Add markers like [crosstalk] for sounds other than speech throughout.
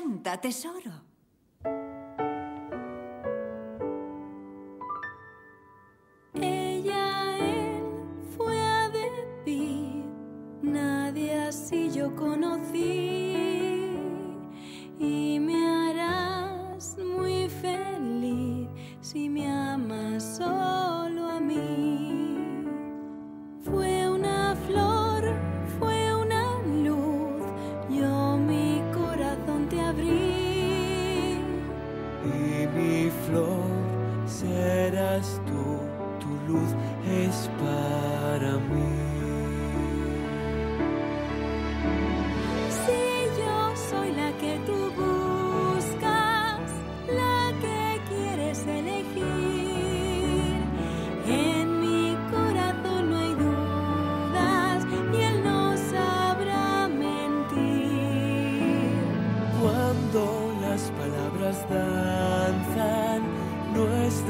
Canta, tesoro. Ella, él fue a David, nadie así yo conocí Y mi flor serás tú, tu luz es para mí.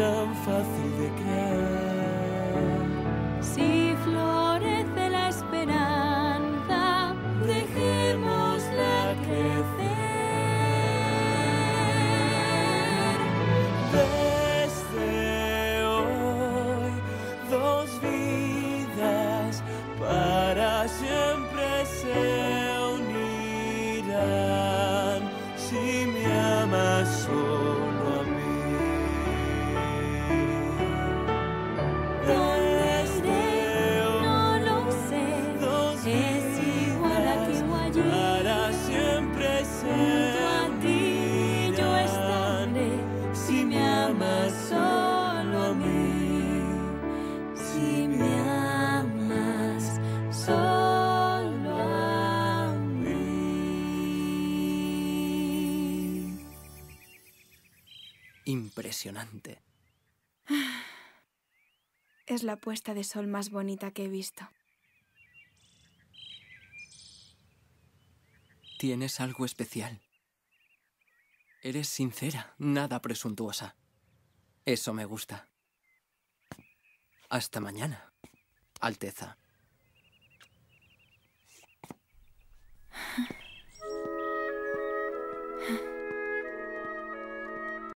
Tan fácil de creer. Si florece la esperanza, dejémosla crecer. Desde hoy, dos vidas para siempre se unirán si me amas solo si me amas solo a mí. Si me amas solo a mí. Impresionante. [sighs] Es la puesta de sol más bonita que he visto. Tienes algo especial. Eres sincera, nada presuntuosa. Eso me gusta. Hasta mañana, Alteza.